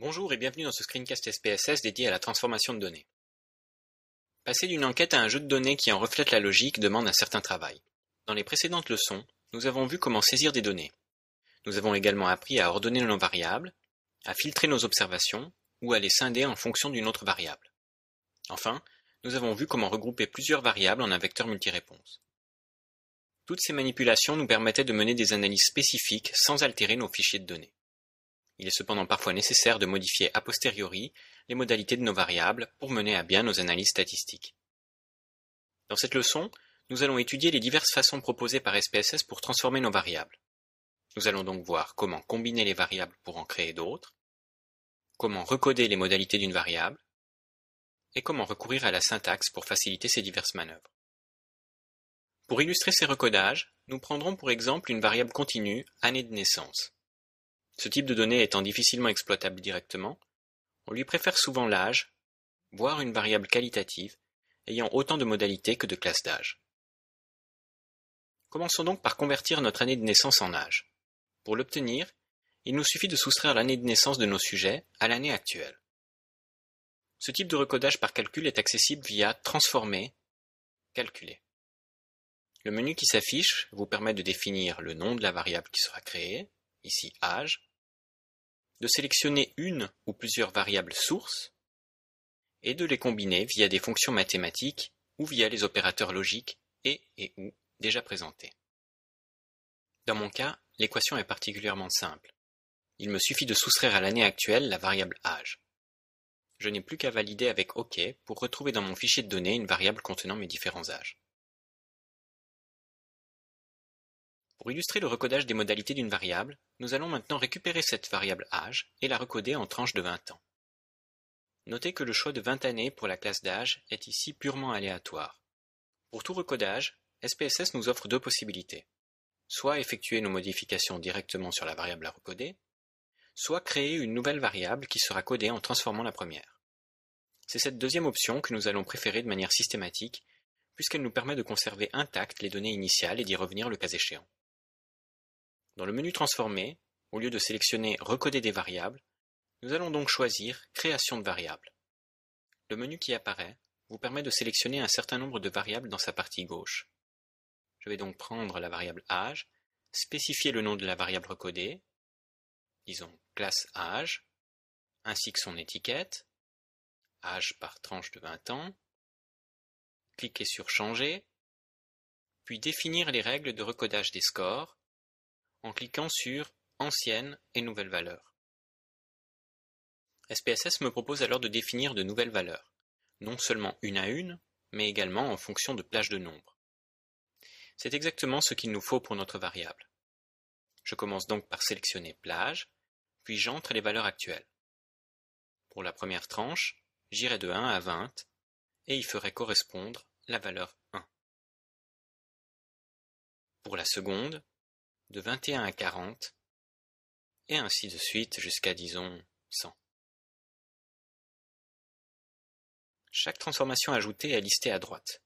Bonjour et bienvenue dans ce screencast SPSS dédié à la transformation de données. Passer d'une enquête à un jeu de données qui en reflète la logique demande un certain travail. Dans les précédentes leçons, nous avons vu comment saisir des données. Nous avons également appris à ordonner nos variables, à filtrer nos observations ou à les scinder en fonction d'une autre variable. Enfin, nous avons vu comment regrouper plusieurs variables en un vecteur multiréponse. Toutes ces manipulations nous permettaient de mener des analyses spécifiques sans altérer nos fichiers de données. Il est cependant parfois nécessaire de modifier a posteriori les modalités de nos variables pour mener à bien nos analyses statistiques. Dans cette leçon, nous allons étudier les diverses façons proposées par SPSS pour transformer nos variables. Nous allons donc voir comment combiner les variables pour en créer d'autres, comment recoder les modalités d'une variable, et comment recourir à la syntaxe pour faciliter ces diverses manœuvres. Pour illustrer ces recodages, nous prendrons pour exemple une variable continue, année de naissance. Ce type de données étant difficilement exploitable directement, on lui préfère souvent l'âge, voire une variable qualitative, ayant autant de modalités que de classes d'âge. Commençons donc par convertir notre année de naissance en âge. Pour l'obtenir, il nous suffit de soustraire l'année de naissance de nos sujets à l'année actuelle. Ce type de recodage par calcul est accessible via Transformer, Calculer. Le menu qui s'affiche vous permet de définir le nom de la variable qui sera créée, ici âge, de sélectionner une ou plusieurs variables sources, et de les combiner via des fonctions mathématiques ou via les opérateurs logiques et et ou déjà présentés. Dans mon cas, l'équation est particulièrement simple. Il me suffit de soustraire à l'année actuelle la variable âge. Je n'ai plus qu'à valider avec OK pour retrouver dans mon fichier de données une variable contenant mes différents âges. Pour illustrer le recodage des modalités d'une variable, nous allons maintenant récupérer cette variable âge et la recoder en tranches de 20 ans. Notez que le choix de 20 années pour la classe d'âge est ici purement aléatoire. Pour tout recodage, SPSS nous offre deux possibilités. Soit effectuer nos modifications directement sur la variable à recoder, soit créer une nouvelle variable qui sera codée en transformant la première. C'est cette deuxième option que nous allons préférer de manière systématique, puisqu'elle nous permet de conserver intactes les données initiales et d'y revenir le cas échéant. Dans le menu Transformer, au lieu de sélectionner Recoder des variables, nous allons donc choisir Création de variables. Le menu qui apparaît vous permet de sélectionner un certain nombre de variables dans sa partie gauche. Je vais donc prendre la variable âge, spécifier le nom de la variable recodée, disons classe âge, ainsi que son étiquette, âge par tranche de 20 ans, cliquer sur Changer, puis définir les règles de recodage des scores en cliquant sur Ancienne et nouvelle valeur. SPSS me propose alors de définir de nouvelles valeurs, non seulement une à une, mais également en fonction de plages de nombre. C'est exactement ce qu'il nous faut pour notre variable. Je commence donc par sélectionner plage, puis j'entre les valeurs actuelles. Pour la première tranche, j'irai de 1 à 20 et y ferai correspondre la valeur 1. Pour la seconde, de 21 à 40, et ainsi de suite jusqu'à disons 100. Chaque transformation ajoutée est listée à droite.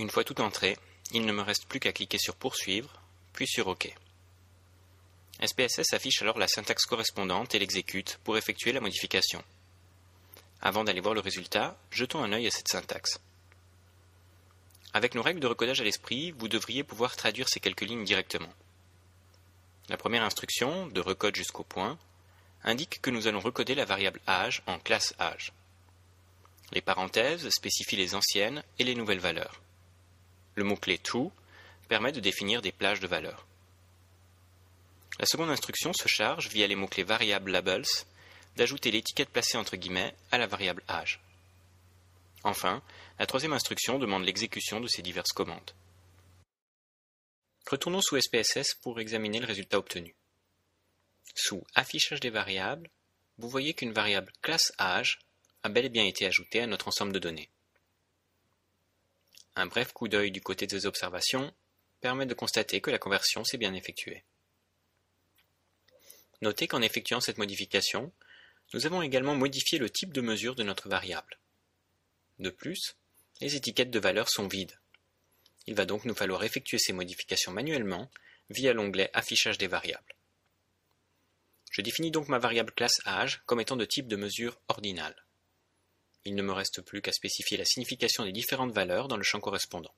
Une fois tout entré, il ne me reste plus qu'à cliquer sur Poursuivre, puis sur OK. SPSS affiche alors la syntaxe correspondante et l'exécute pour effectuer la modification. Avant d'aller voir le résultat, jetons un œil à cette syntaxe. Avec nos règles de recodage à l'esprit, vous devriez pouvoir traduire ces quelques lignes directement. La première instruction, de recode jusqu'au point, indique que nous allons recoder la variable âge en classe âge. Les parenthèses spécifient les anciennes et les nouvelles valeurs. Le mot-clé true permet de définir des plages de valeurs. La seconde instruction se charge, via les mots-clés variable labels, d'ajouter l'étiquette placée entre guillemets à la variable âge. Enfin, la troisième instruction demande l'exécution de ces diverses commandes. Retournons sous SPSS pour examiner le résultat obtenu. Sous Affichage des variables, vous voyez qu'une variable classe âge a bel et bien été ajoutée à notre ensemble de données. Un bref coup d'œil du côté des observations permet de constater que la conversion s'est bien effectuée. Notez qu'en effectuant cette modification, nous avons également modifié le type de mesure de notre variable. De plus, les étiquettes de valeur sont vides. Il va donc nous falloir effectuer ces modifications manuellement via l'onglet Affichage des variables. Je définis donc ma variable classe âge comme étant de type de mesure ordinal. Il ne me reste plus qu'à spécifier la signification des différentes valeurs dans le champ correspondant.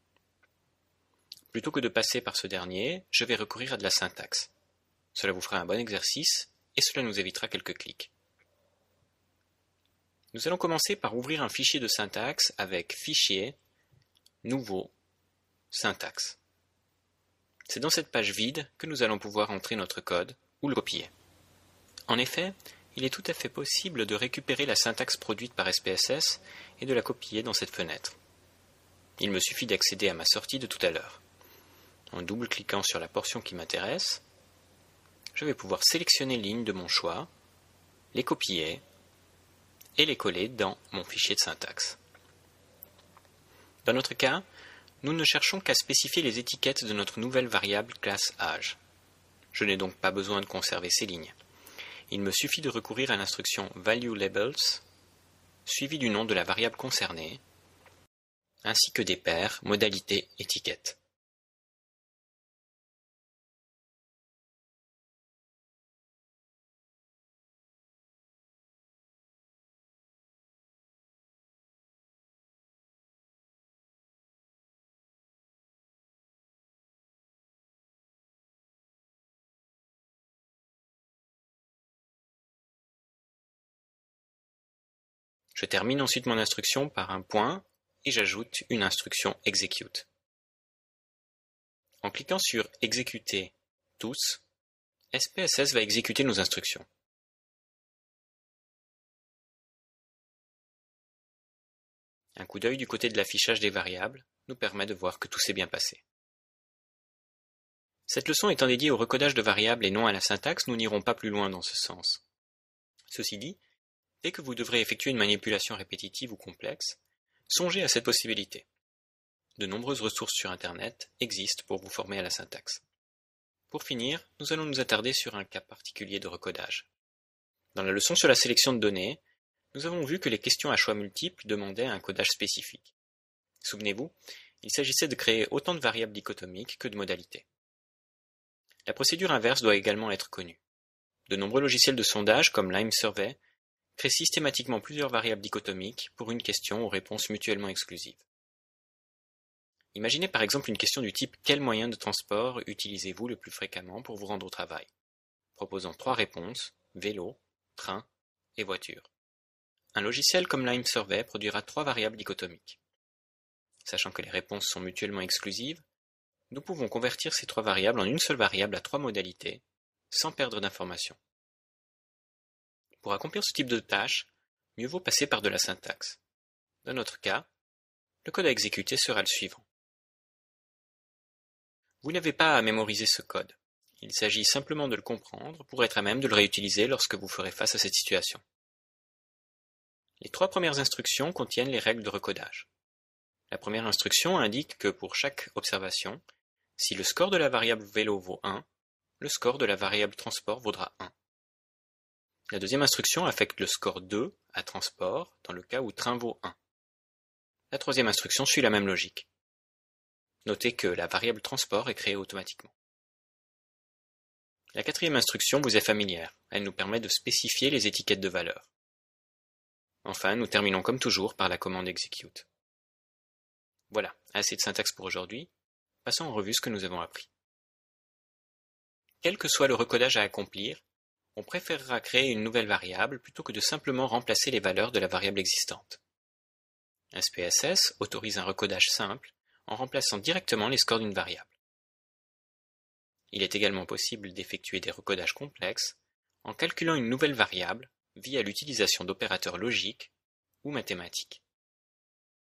Plutôt que de passer par ce dernier, je vais recourir à de la syntaxe. Cela vous fera un bon exercice et cela nous évitera quelques clics. Nous allons commencer par ouvrir un fichier de syntaxe avec Fichier, Nouveau, Syntaxe. C'est dans cette page vide que nous allons pouvoir entrer notre code ou le copier. En effet, il est tout à fait possible de récupérer la syntaxe produite par SPSS et de la copier dans cette fenêtre. Il me suffit d'accéder à ma sortie de tout à l'heure. En double-cliquant sur la portion qui m'intéresse, je vais pouvoir sélectionner les lignes de mon choix, les copier et les coller dans mon fichier de syntaxe. Dans notre cas, nous ne cherchons qu'à spécifier les étiquettes de notre nouvelle variable classe âge. Je n'ai donc pas besoin de conserver ces lignes. Il me suffit de recourir à l'instruction valueLabels, suivie du nom de la variable concernée, ainsi que des paires modalité étiquette. Je termine ensuite mon instruction par un point et j'ajoute une instruction execute. En cliquant sur exécuter tous, SPSS va exécuter nos instructions. Un coup d'œil du côté de l'affichage des variables nous permet de voir que tout s'est bien passé. Cette leçon étant dédiée au recodage de variables et non à la syntaxe, nous n'irons pas plus loin dans ce sens. Ceci dit, Dès que vous devrez effectuer une manipulation répétitive ou complexe, songez à cette possibilité. De nombreuses ressources sur Internet existent pour vous former à la syntaxe. Pour finir, nous allons nous attarder sur un cas particulier de recodage. Dans la leçon sur la sélection de données, nous avons vu que les questions à choix multiples demandaient un codage spécifique. Souvenez-vous, il s'agissait de créer autant de variables dichotomiques que de modalités. La procédure inverse doit également être connue. De nombreux logiciels de sondage comme Lime Survey crée systématiquement plusieurs variables dichotomiques pour une question aux réponses mutuellement exclusives. Imaginez par exemple une question du type Quel moyen de transport utilisez-vous le plus fréquemment pour vous rendre au travail? Proposant trois réponses vélo, train et voiture. Un logiciel comme Lime Survey produira trois variables dichotomiques. Sachant que les réponses sont mutuellement exclusives, nous pouvons convertir ces trois variables en une seule variable à trois modalités, sans perdre d'informations. Pour accomplir ce type de tâche, mieux vaut passer par de la syntaxe. Dans notre cas, le code à exécuter sera le suivant. Vous n'avez pas à mémoriser ce code. Il s'agit simplement de le comprendre pour être à même de le réutiliser lorsque vous ferez face à cette situation. Les trois premières instructions contiennent les règles de recodage. La première instruction indique que pour chaque observation, si le score de la variable vélo vaut 1, le score de la variable transport vaudra 1. La deuxième instruction affecte le score 2 à transport dans le cas où train vaut 1. La troisième instruction suit la même logique. Notez que la variable transport est créée automatiquement. La quatrième instruction vous est familière, elle nous permet de spécifier les étiquettes de valeur. Enfin, nous terminons comme toujours par la commande execute. Voilà, assez de syntaxe pour aujourd'hui. Passons en revue ce que nous avons appris. Quel que soit le recodage à accomplir, on préférera créer une nouvelle variable plutôt que de simplement remplacer les valeurs de la variable existante. SPSS autorise un recodage simple en remplaçant directement les scores d'une variable. Il est également possible d'effectuer des recodages complexes en calculant une nouvelle variable via l'utilisation d'opérateurs logiques ou mathématiques.